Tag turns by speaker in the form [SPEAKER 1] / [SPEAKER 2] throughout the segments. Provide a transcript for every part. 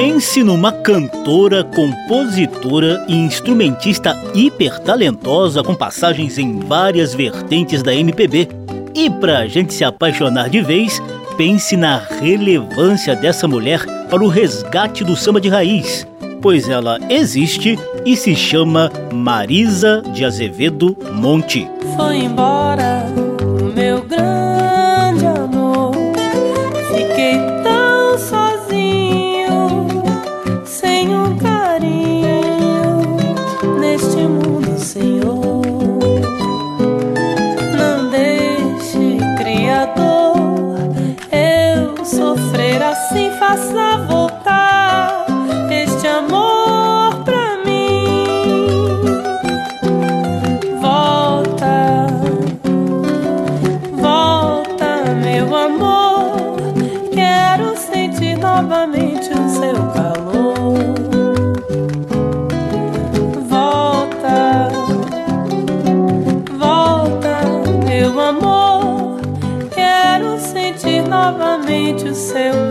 [SPEAKER 1] Pense numa cantora, compositora e instrumentista hiper talentosa com passagens em várias vertentes da MPB. E para a gente se apaixonar de vez, pense na relevância dessa mulher para o resgate do samba de raiz, pois ela existe e se chama Marisa de Azevedo Monte.
[SPEAKER 2] Foi embora seu.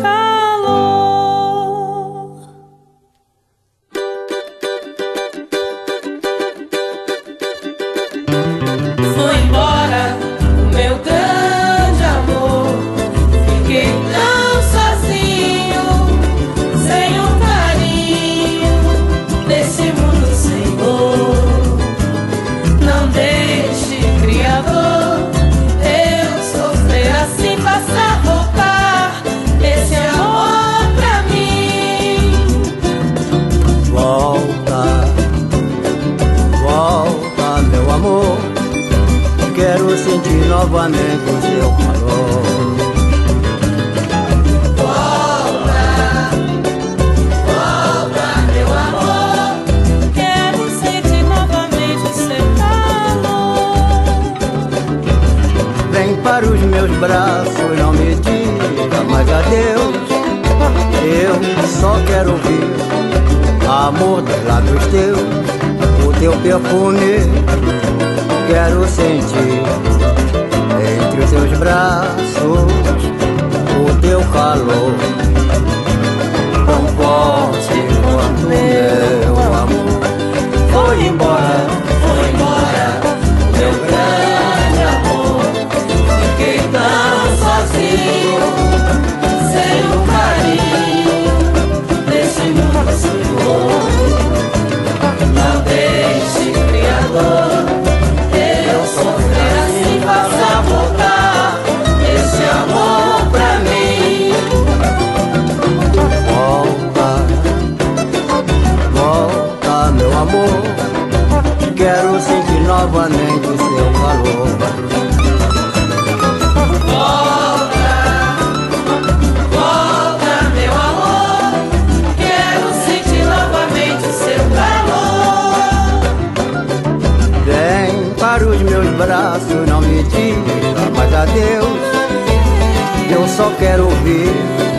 [SPEAKER 2] quero
[SPEAKER 3] ouvir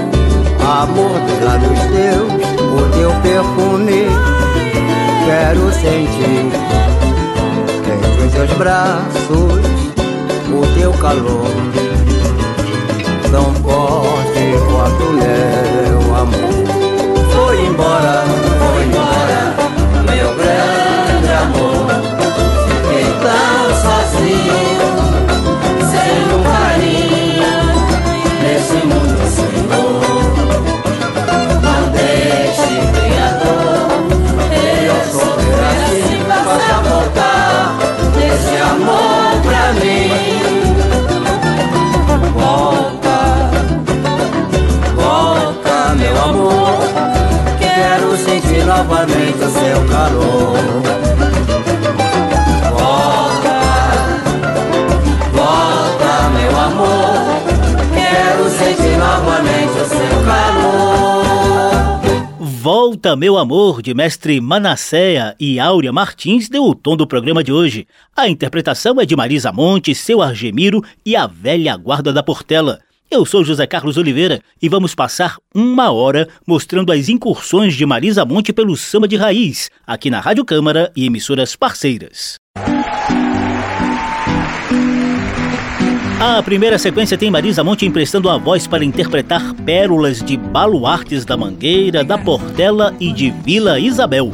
[SPEAKER 3] Amor dos lábios teus, o teu perfume. Quero sentir Entre os teus braços, o teu calor. Tão forte quanto neve novamente o seu calor.
[SPEAKER 2] Volta, volta, meu amor. Quero sentir novamente o seu calor.
[SPEAKER 3] Volta, meu amor,
[SPEAKER 2] de mestre Manasséia e Áurea Martins, deu o tom do programa de hoje. A interpretação é de Marisa Monte, seu Argemiro e a velha guarda da Portela. Eu sou José Carlos Oliveira e vamos passar uma hora mostrando as incursões de Marisa Monte pelo samba de raiz, aqui na Rádio Câmara e emissoras parceiras. A primeira sequência tem Marisa Monte emprestando a voz para interpretar pérolas de Baluartes da Mangueira, da Portela e de Vila Isabel.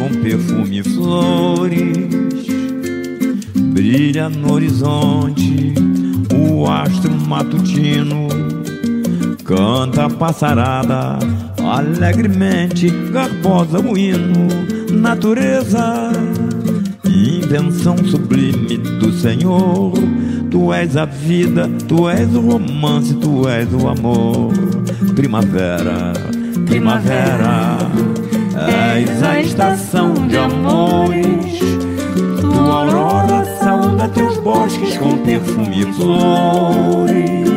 [SPEAKER 4] Com
[SPEAKER 5] perfume e flores. Brilha no horizonte o astro matutino. Canta a passarada alegremente, garbosa o hino. Natureza, invenção sublime do Senhor. Tu és a vida, tu és o romance, tu és o amor. Primavera, primavera, és a estação de amores. Tua aurora saúda teus bosques com perfume e flores.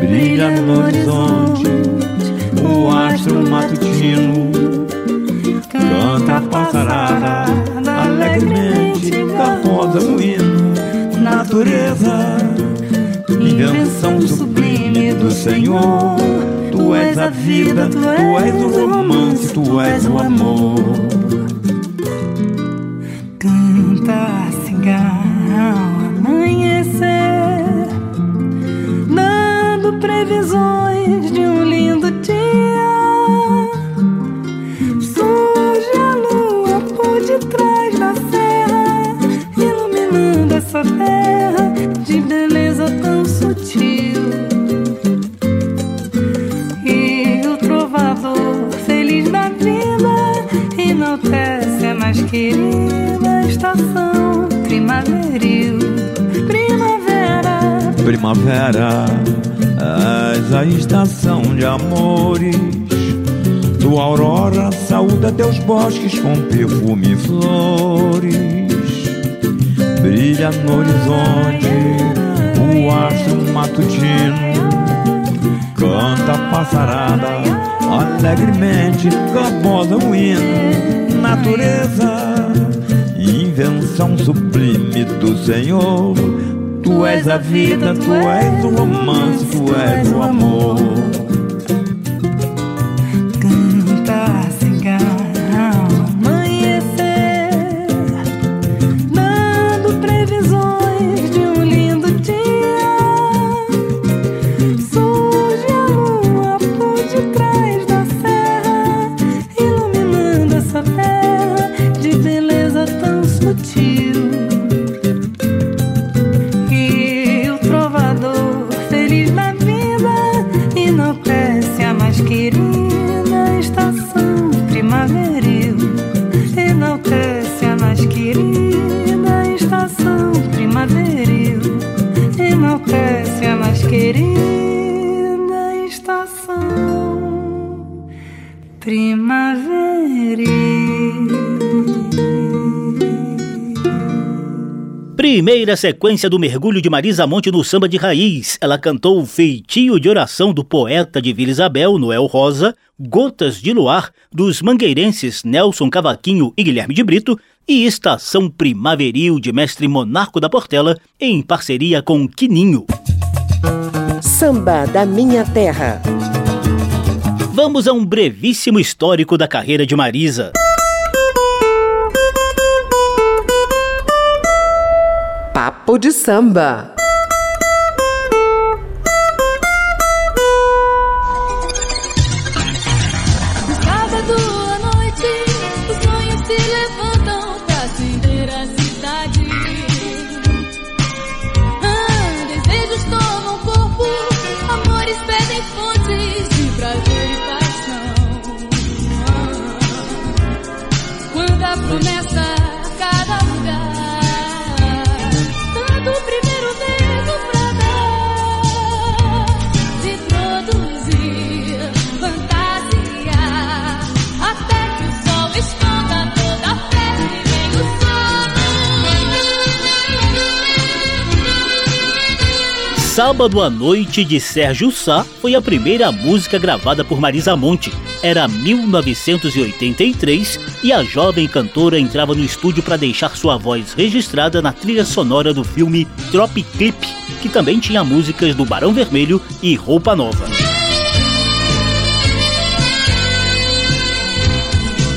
[SPEAKER 5] Brilha no horizonte o astro matutino. Canta a passarada alegremente, garbosa o hino. Natureza, invenção sublime do Senhor. Tu és a vida, tu és o romance, tu és o amor.
[SPEAKER 2] Canta cigarro Primavera,
[SPEAKER 5] Primavera, és a estação de amores. Tua aurora saúda teus bosques com perfume e flores. Brilha no horizonte o astro matutino. Canta a passarada alegremente, garbosa o hino. Natureza, invenção sublime do Senhor. Tu és a vida, tu és o romance, tu és o amor.
[SPEAKER 1] Primeira sequência do mergulho de Marisa Monte no samba de raiz. Ela cantou o feitio de oração do poeta de Vila Isabel, Noel Rosa, Gotas de Luar, dos mangueirenses Nelson Cavaquinho e Guilherme de Brito, e Estação Primaveril de Mestre Monarco da Portela, em parceria com Quininho.
[SPEAKER 6] Samba da Minha Terra.
[SPEAKER 1] Vamos a um brevíssimo histórico da carreira de Marisa.
[SPEAKER 6] Papo de samba.
[SPEAKER 7] Sábado à Noite de
[SPEAKER 1] Sérgio Sá foi a primeira música gravada por Marisa Monte. Era 1983 e a jovem cantora entrava no estúdio para deixar sua voz registrada na trilha sonora do filme Trop Clip, que também tinha músicas do Barão Vermelho e Roupa Nova.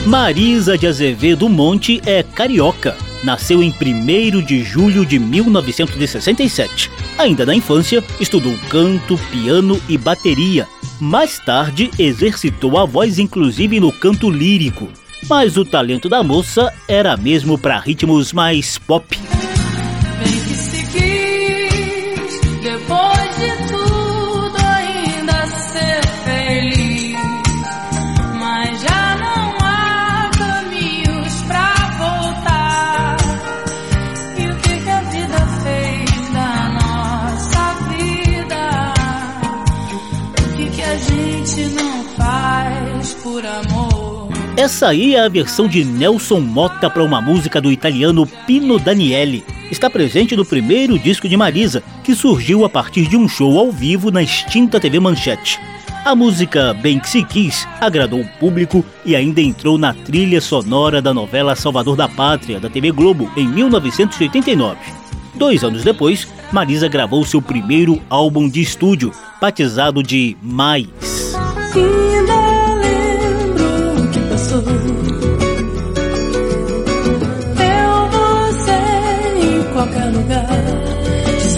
[SPEAKER 1] Marisa de Azevedo Monte é carioca. Nasceu em 1 de julho de 1967. Ainda na infância, estudou canto, piano e bateria. Mais tarde, exercitou a voz inclusive no canto lírico. Mas o talento da moça era mesmo para ritmos mais pop.
[SPEAKER 2] Por amor?
[SPEAKER 1] Essa aí é a versão de Nelson Motta para uma música do italiano Pino Daniele. Está presente no primeiro disco de Marisa, que surgiu a partir de um show ao vivo na extinta TV Manchete. A música Bem Que Se Quis agradou o público e ainda entrou na trilha sonora da novela Salvador da Pátria, da TV Globo, em 1989. Dois anos depois, Marisa gravou seu primeiro álbum de estúdio, batizado de Mais.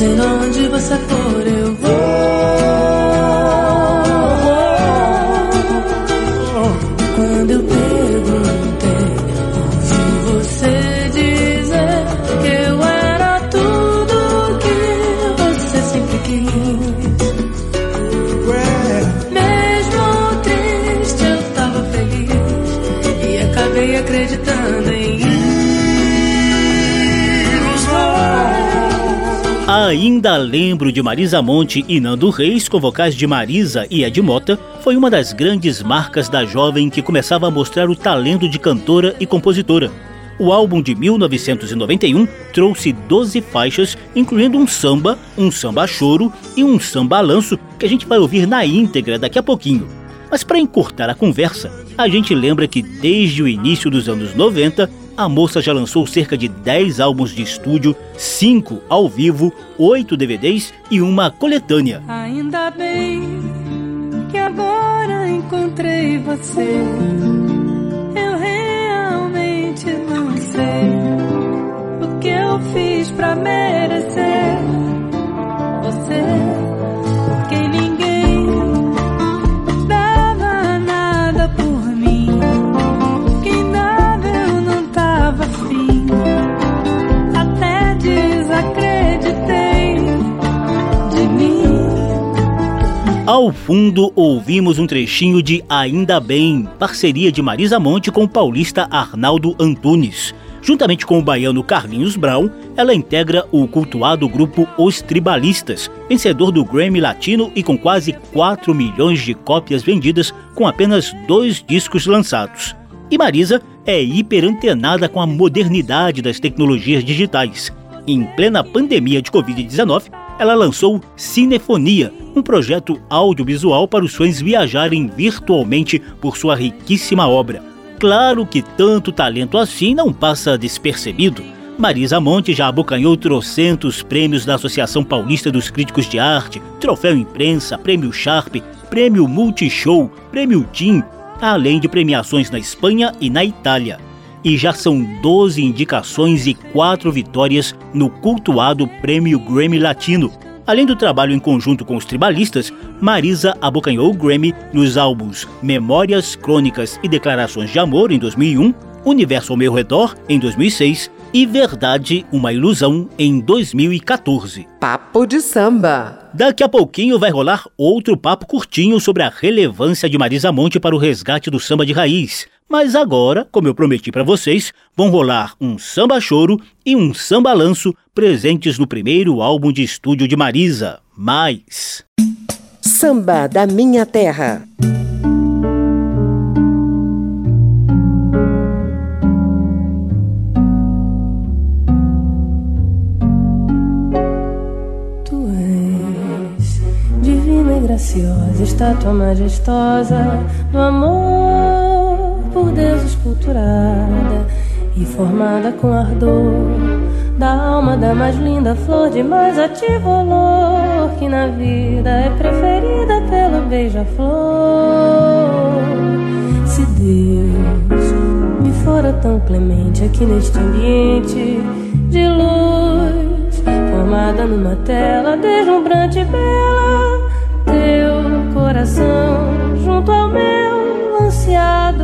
[SPEAKER 2] Dizendo onde você for,
[SPEAKER 1] Ainda lembro de Marisa Monte e Nando Reis com vocais de Marisa e Ed Mota, foi uma das grandes marcas da jovem que começava a mostrar o talento de cantora e compositora. O álbum de 1991 trouxe 12 faixas, incluindo um samba, um samba choro e um samba lanço que a gente vai ouvir na íntegra daqui a pouquinho. Mas para encurtar a conversa, a gente lembra que desde o início dos anos 90, a moça já lançou cerca de 10 álbuns de estúdio, 5 ao vivo, 8 DVDs e uma coletânea.
[SPEAKER 2] Ainda bem que agora encontrei você. Eu realmente não sei o que eu fiz pra merecer
[SPEAKER 1] Ao fundo, ouvimos um trechinho de Ainda Bem, parceria de Marisa Monte com o paulista Arnaldo Antunes. Juntamente com o baiano Carlinhos Brown, ela integra o cultuado grupo Os Tribalistas, vencedor do Grammy Latino e com quase 4 milhões de cópias vendidas com apenas dois discos lançados. E Marisa é hiperantenada com a modernidade das tecnologias digitais. Em plena pandemia de Covid-19, ela lançou Cinefonia, um projeto audiovisual para os fãs viajarem virtualmente por sua riquíssima obra. Claro que tanto talento assim não passa despercebido. Marisa Monte já abocanhou trocentos prêmios da Associação Paulista dos Críticos de Arte, Troféu Imprensa, Prêmio Sharp, Prêmio Multishow, Prêmio Tim, além de premiações na Espanha e na Itália. E já são 12 indicações e 4 vitórias no cultuado Prêmio Grammy Latino. Além do trabalho em conjunto com os tribalistas, Marisa abocanhou o Grammy nos álbuns Memórias, Crônicas e Declarações de Amor em 2001, Universo ao Meu Redor em 2006 e Verdade, uma Ilusão em 2014.
[SPEAKER 6] Papo de samba.
[SPEAKER 1] Daqui a pouquinho vai rolar outro papo curtinho sobre a relevância de Marisa Monte para o resgate do samba de raiz. Mas agora, como eu prometi para vocês, vão rolar um samba choro e um samba lanço presentes no primeiro álbum de estúdio de Marisa, Mais.
[SPEAKER 6] Samba da minha terra.
[SPEAKER 2] Tu és divina e graciosa, estátua majestosa do amor por Deus esculturada e formada com ardor da alma da mais linda flor de mais ativo olor que na vida é preferida pelo beija-flor. Se Deus me fora tão clemente aqui neste ambiente de luz, filmada numa tela deslumbrante e bela. Teu coração junto ao meu ansiado,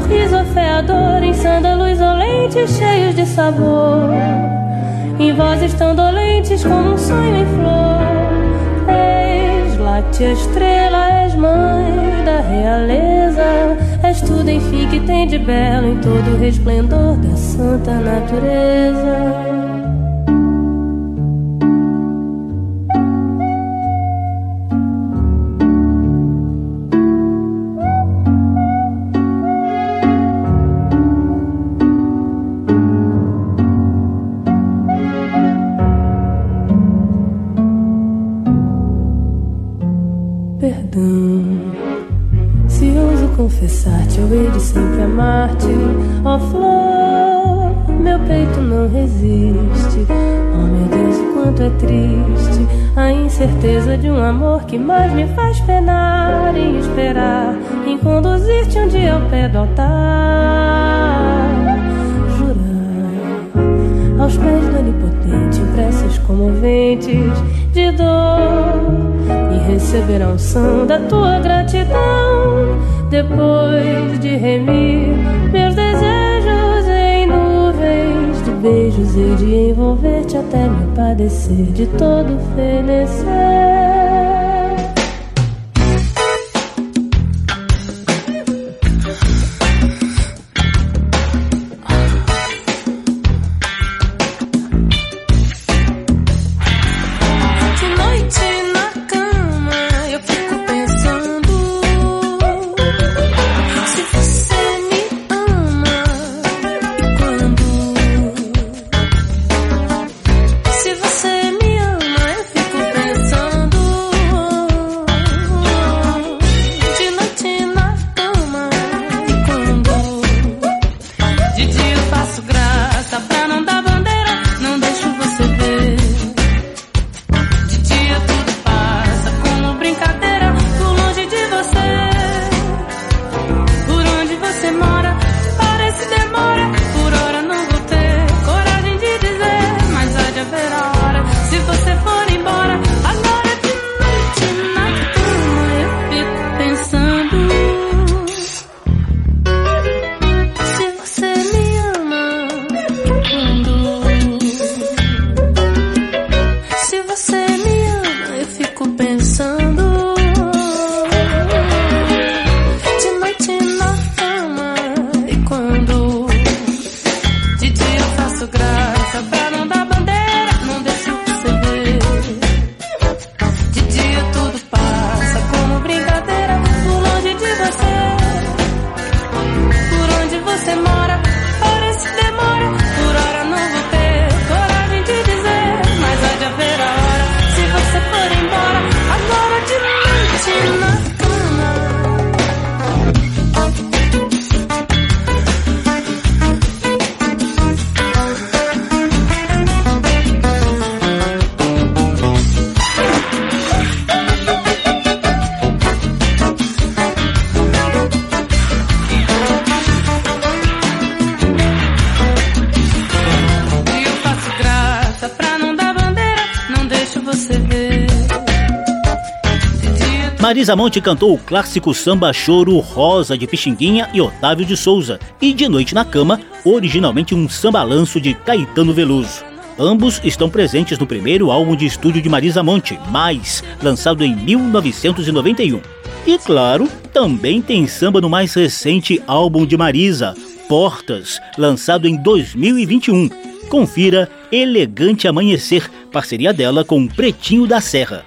[SPEAKER 2] O riso afeador em sândalos olentes cheios de sabor. Em vozes tão dolentes como um sonho em flor. És láctea estrela, és mãe da realeza. És tudo, enfim, que tem de belo em todo o resplendor da santa natureza. Incerteza de um amor que mais me faz penar e esperar em conduzir-te um dia ao pé do altar. Jurar aos pés do onipotente, preces comoventes de dor e receber a unção da tua gratidão. Depois de remir meus desejos em nuvens de beijos, e de envolver-te até me padecer de todo fenecer.
[SPEAKER 1] Monte cantou o clássico samba choro Rosa de Pixinguinha e Otávio de Souza e De Noite na Cama, originalmente um sambalanço de Caetano Veloso. Ambos estão presentes no primeiro álbum de estúdio de Marisa Monte, Mais, lançado em 1991. E claro, também tem samba no mais recente álbum de Marisa, Portas, lançado em 2021. Confira Elegante Amanhecer, parceria dela com Pretinho da Serra.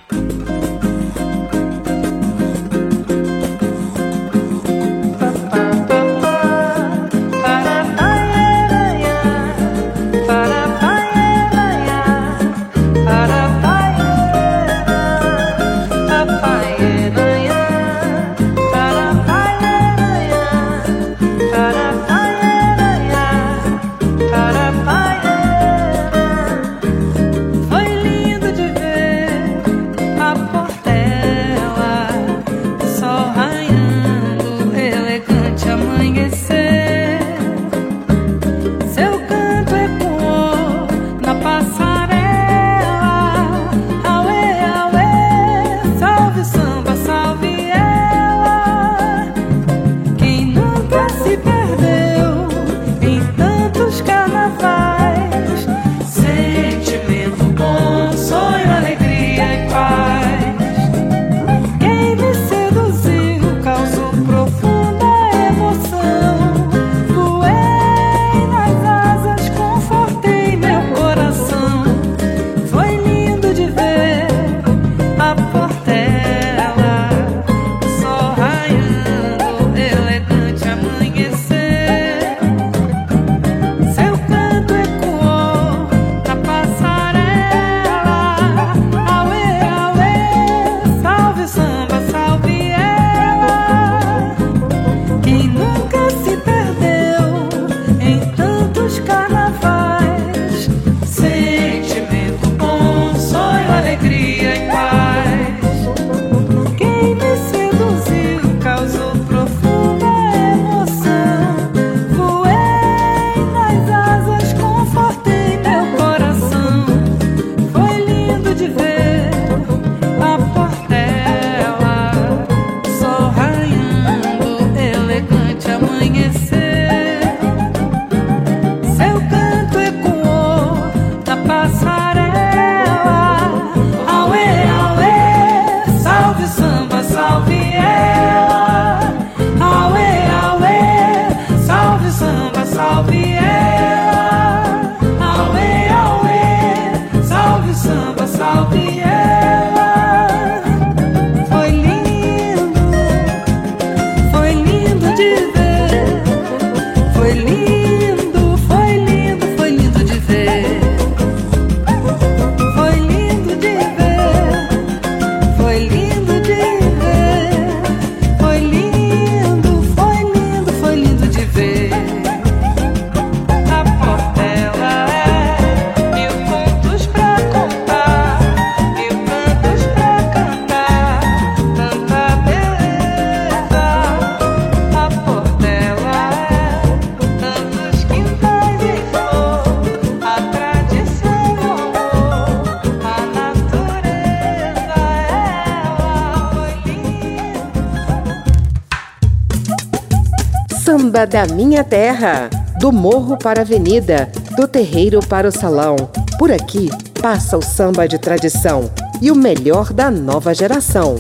[SPEAKER 6] Da minha terra. Do morro para a avenida, do terreiro para o salão. Por aqui passa o samba de tradição e o melhor da nova geração.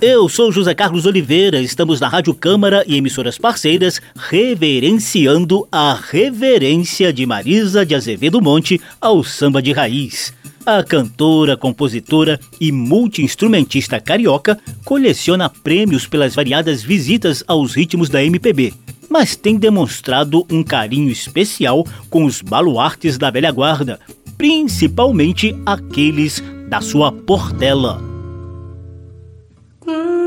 [SPEAKER 1] Eu sou José Carlos Oliveira, estamos na Rádio Câmara e emissoras parceiras reverenciando a reverência de Marisa de Azevedo Monte ao samba de raiz. A cantora, compositora e multiinstrumentista carioca coleciona prêmios pelas variadas visitas aos ritmos da MPB, mas tem demonstrado um carinho especial com os baluartes da velha guarda, principalmente aqueles da sua Portela.
[SPEAKER 2] Quando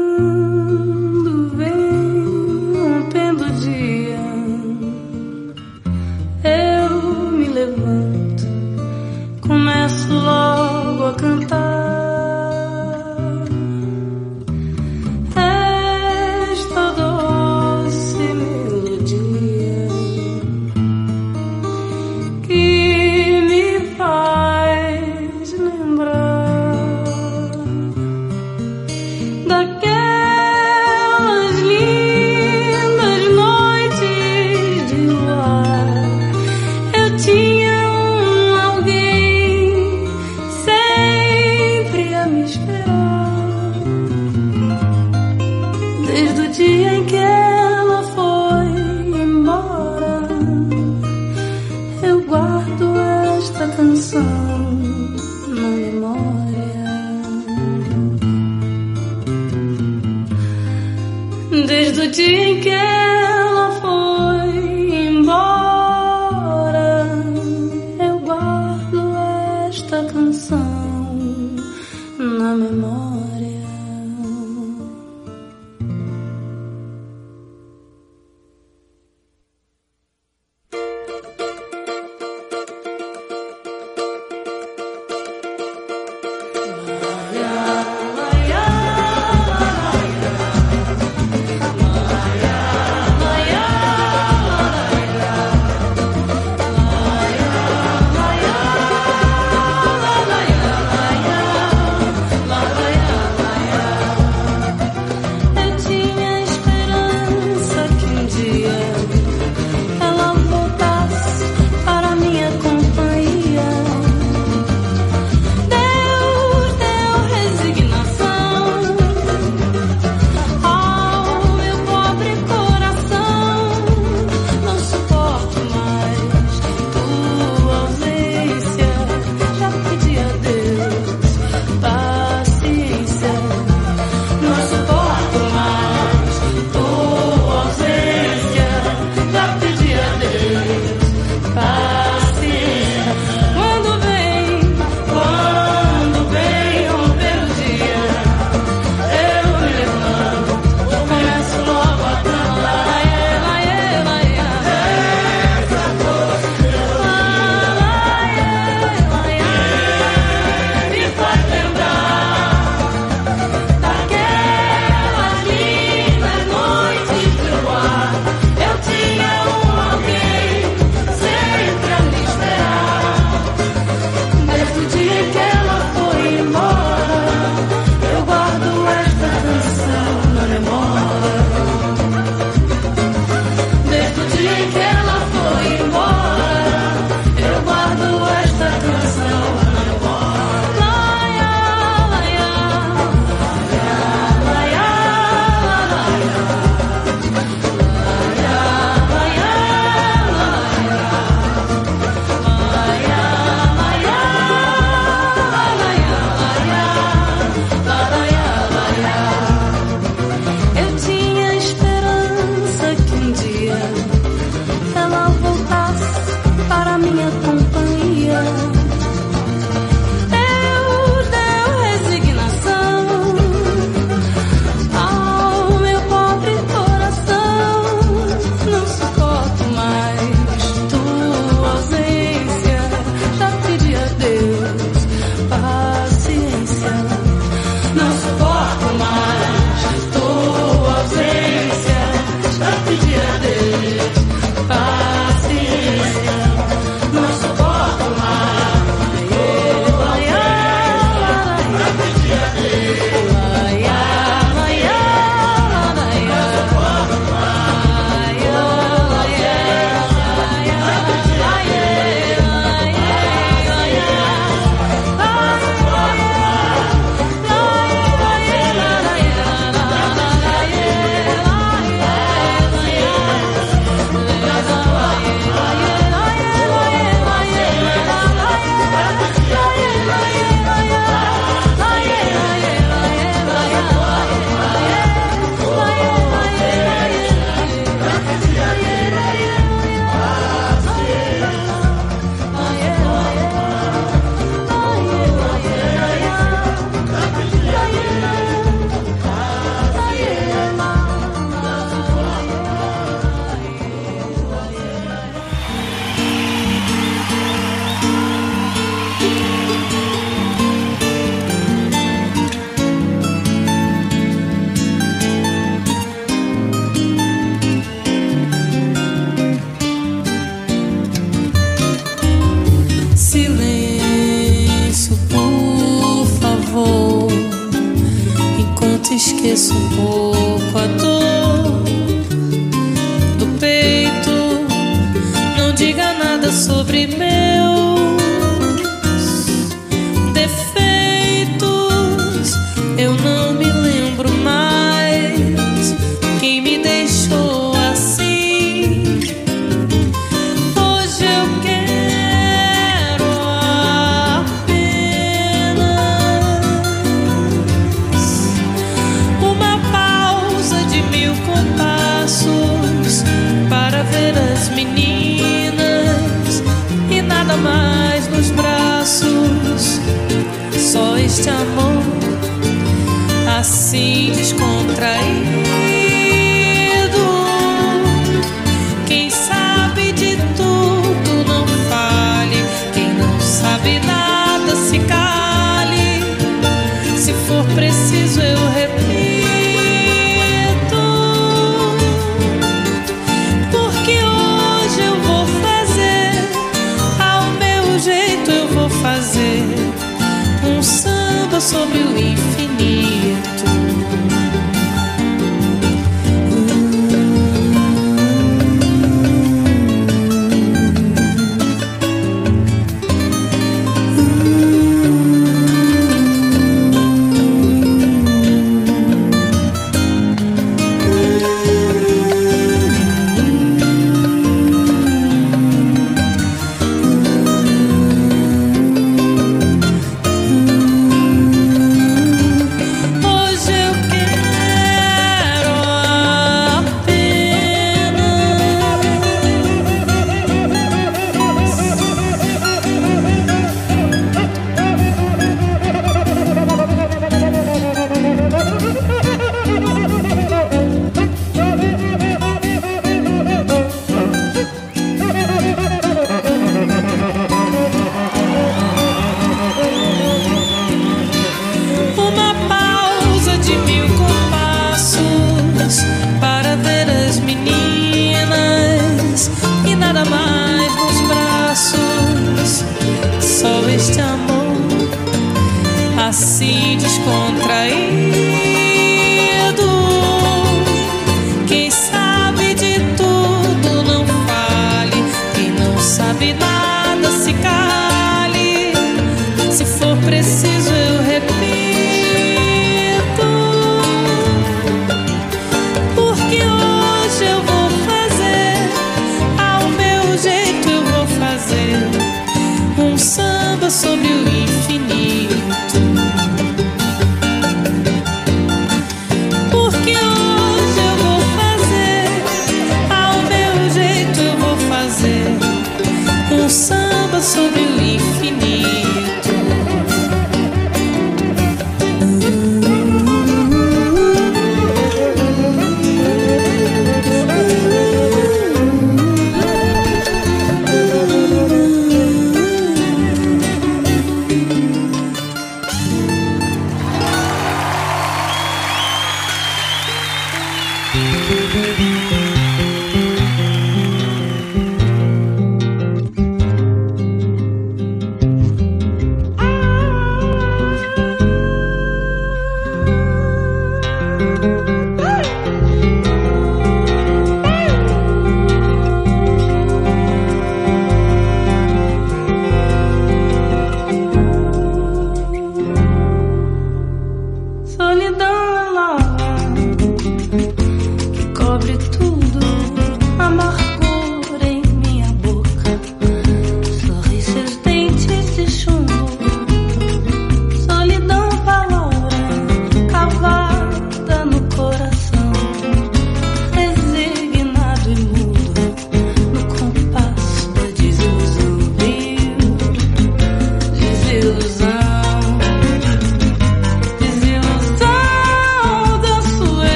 [SPEAKER 2] love.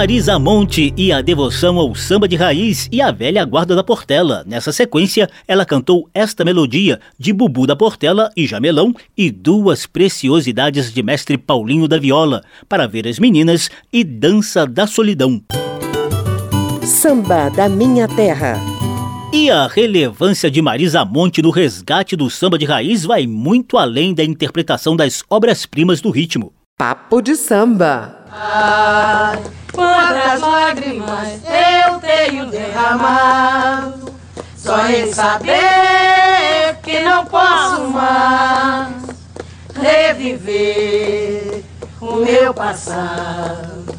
[SPEAKER 1] Marisa Monte e a devoção ao samba de raiz e a velha guarda da Portela. Nessa sequência, ela cantou esta melodia de Bubu da Portela e Jamelão e duas preciosidades de mestre Paulinho da Viola, para ver as meninas e Dança da Solidão.
[SPEAKER 6] Samba da Minha Terra.
[SPEAKER 1] E a relevância de Marisa Monte no resgate do samba de raiz vai muito além da interpretação das obras-primas do ritmo.
[SPEAKER 6] Papo de samba.
[SPEAKER 8] Ai, quantas lágrimas eu tenho derramado, só em saber que não posso mais reviver o meu passado.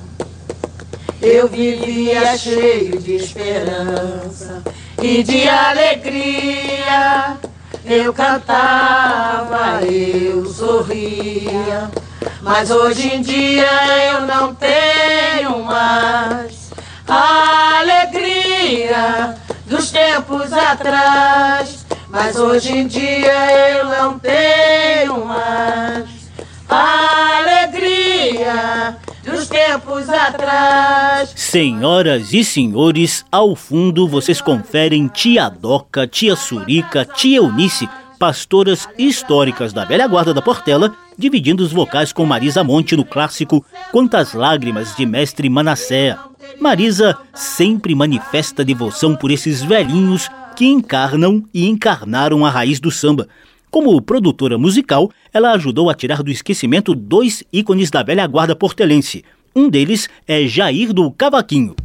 [SPEAKER 8] Eu vivia cheio de esperança e de alegria. Eu cantava, eu sorria. Mas hoje em dia eu não tenho mais a alegria dos tempos atrás. Mas hoje em dia eu não tenho mais a alegria dos tempos atrás.
[SPEAKER 1] Senhoras e senhores, ao fundo vocês conferem Tia Doca, Tia Surica, Tia Eunice, pastoras históricas da velha guarda da Portela, dividindo os vocais com Marisa Monte no clássico Quantas Lágrimas de Mestre Manassé. Marisa sempre manifesta devoção por esses velhinhos que encarnam e encarnaram a raiz do samba. Como produtora musical, ela ajudou a tirar do esquecimento dois ícones da velha guarda portelense. Um deles é Jair do Cavaquinho.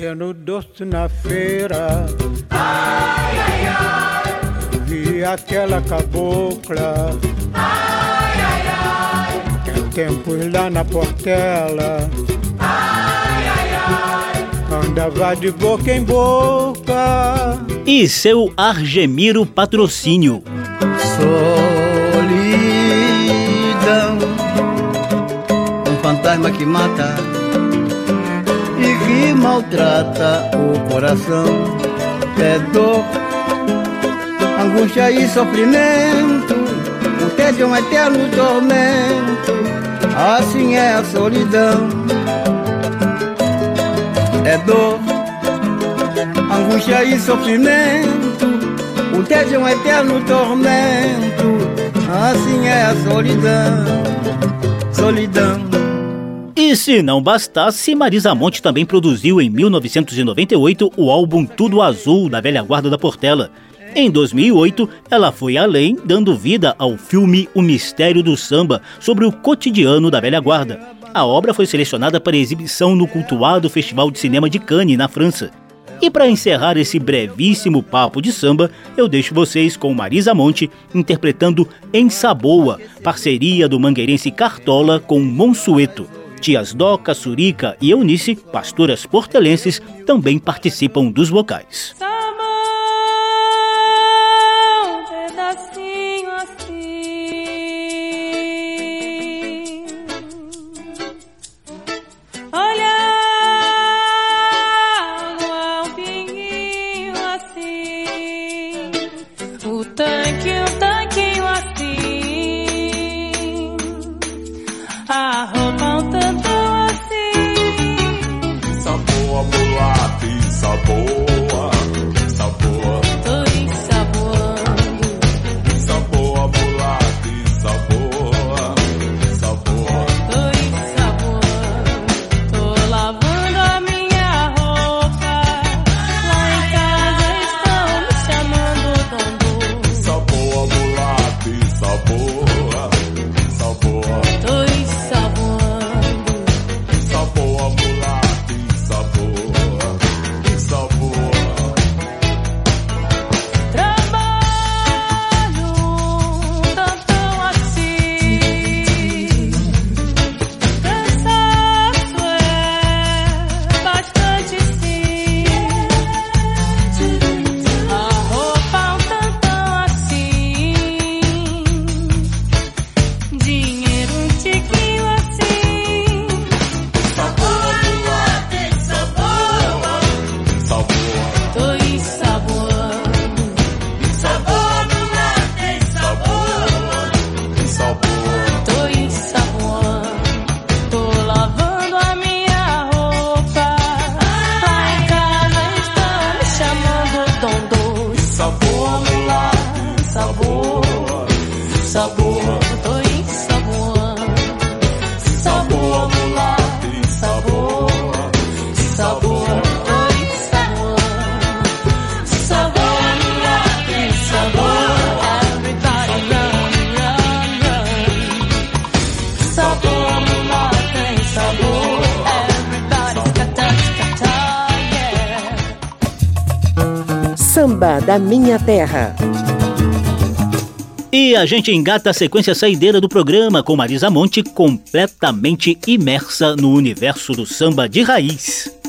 [SPEAKER 9] Vendendo doce na feira. Ai, ai, ai. Vi aquela cabocla. Ai, ai, ai. Tem tempos lá na portela. Ai, ai, ai. Andava de boca em boca.
[SPEAKER 1] E seu Argemiro Patrocínio.
[SPEAKER 3] Solidão, um fantasma que mata maltrata o coração. É dor, angústia e sofrimento, o tédio é um eterno tormento. Assim é a solidão. É dor, angústia e sofrimento, o tédio é um eterno tormento. Assim é a solidão, solidão.
[SPEAKER 1] E se não bastasse, Marisa Monte também produziu em 1998 o álbum Tudo Azul da velha guarda da Portela. Em 2008, ela foi além, dando vida ao filme O Mistério do Samba, sobre o cotidiano da velha guarda. A obra foi selecionada para exibição no cultuado Festival de Cinema de Cannes, na França. E para encerrar esse brevíssimo papo de samba, eu deixo vocês com Marisa Monte interpretando Em Saboa, parceria do mangueirense Cartola com Monsueto. Tias Doca, Surica e Eunice, pastoras portelenses, também participam dos vocais.
[SPEAKER 6] Da Minha Terra.
[SPEAKER 2] E a gente engata a sequência saideira do programa com Marisa Monte completamente imersa no universo do samba de raiz.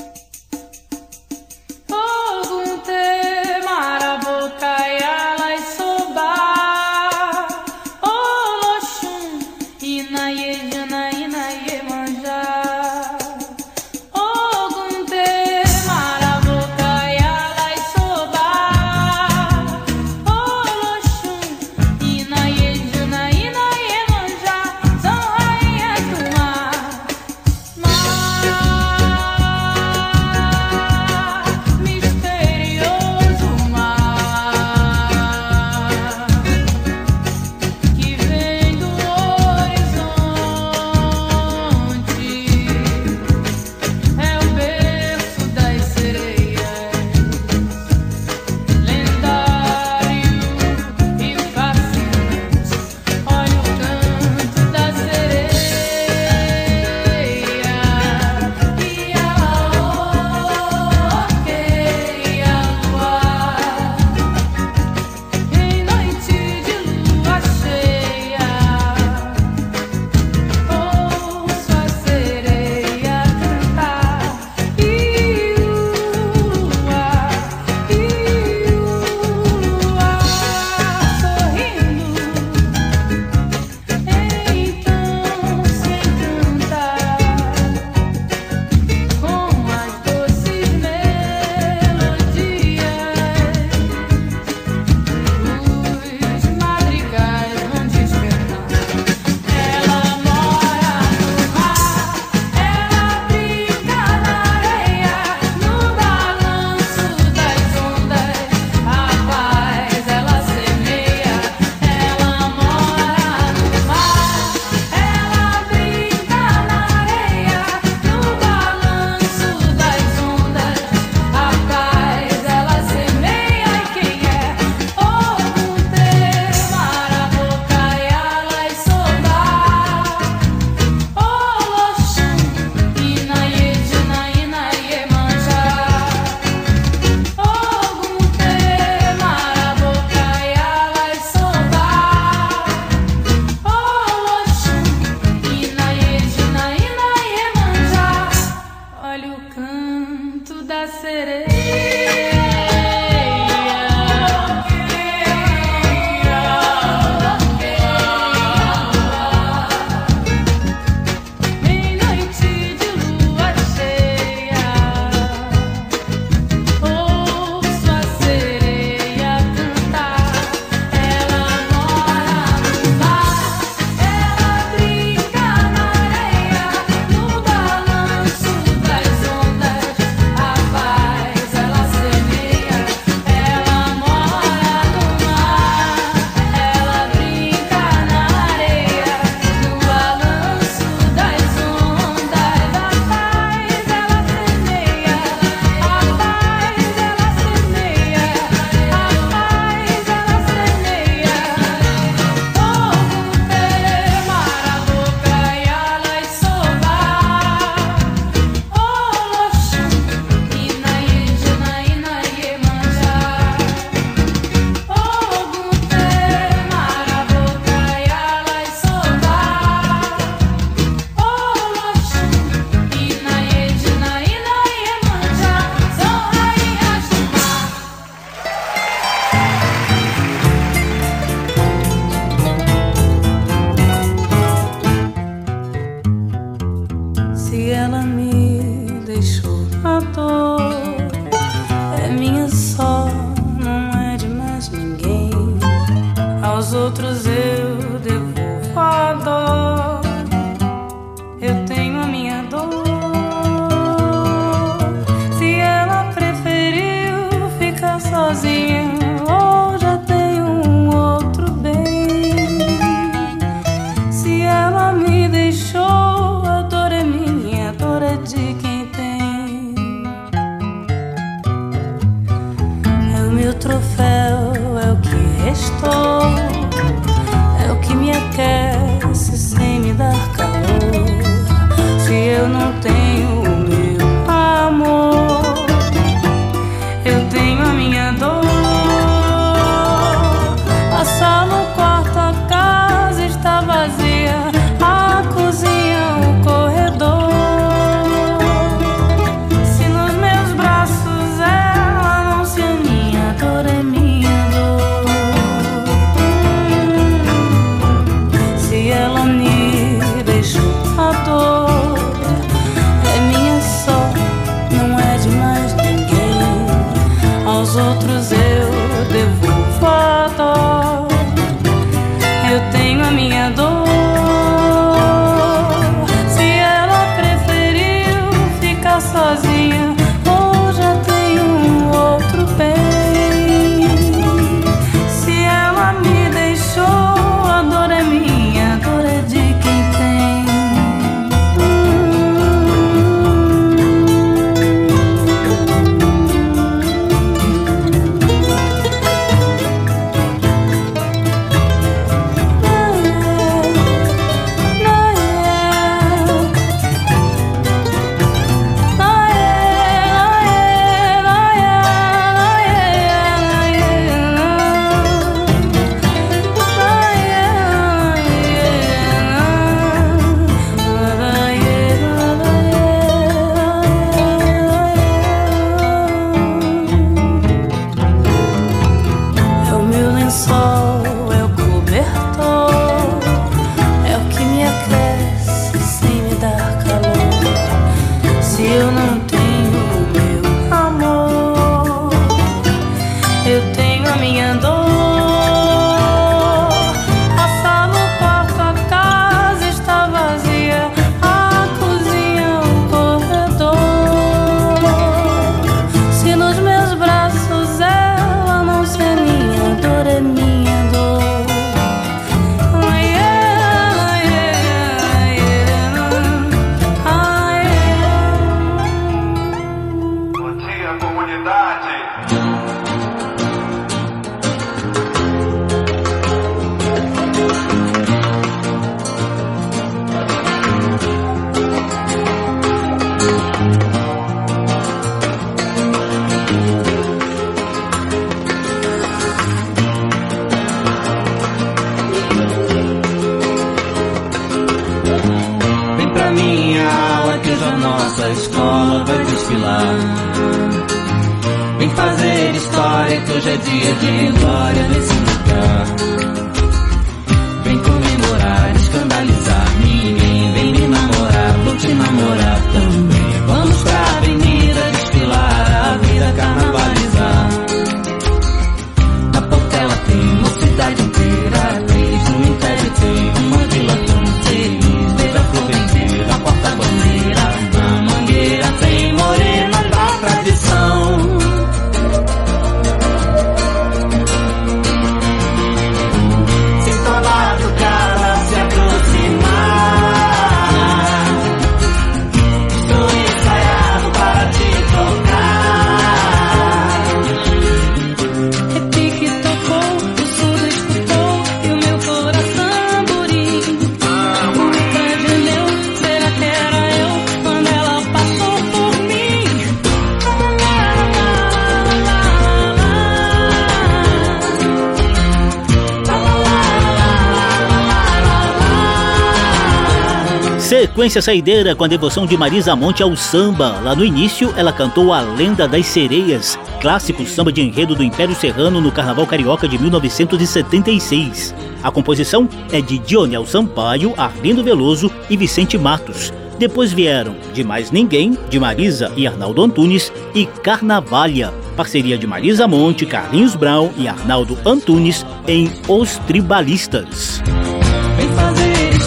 [SPEAKER 1] Sequência saideira com a devoção de Marisa Monte ao samba. Lá no início, ela cantou A Lenda das Sereias, clássico samba de enredo do Império Serrano no Carnaval Carioca de 1976. A composição é de Dionel Sampaio, Arlindo Veloso e Vicente Matos. Depois vieram De Mais Ninguém, de Marisa e Arnaldo Antunes, e Carnavalha, parceria de Marisa Monte, Carlinhos Brown e Arnaldo Antunes em Os Tribalistas.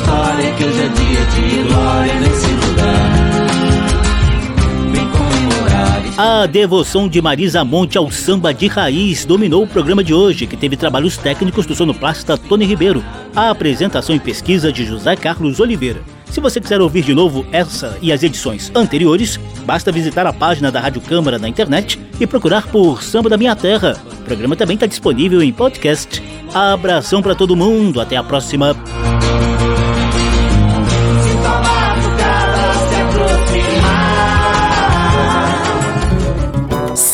[SPEAKER 10] História que hoje é dia de glória nesse lugar.
[SPEAKER 1] A devoção de Marisa Monte ao samba de raiz dominou o programa de hoje, que teve trabalhos técnicos do sonoplasta Tony Ribeiro, a apresentação e pesquisa de José Carlos Oliveira. Se você quiser ouvir de novo essa e as edições anteriores, basta visitar a página da Rádio Câmara na internet e procurar por Samba da Minha Terra. O programa também está disponível em podcast. Abração para todo mundo, até a próxima.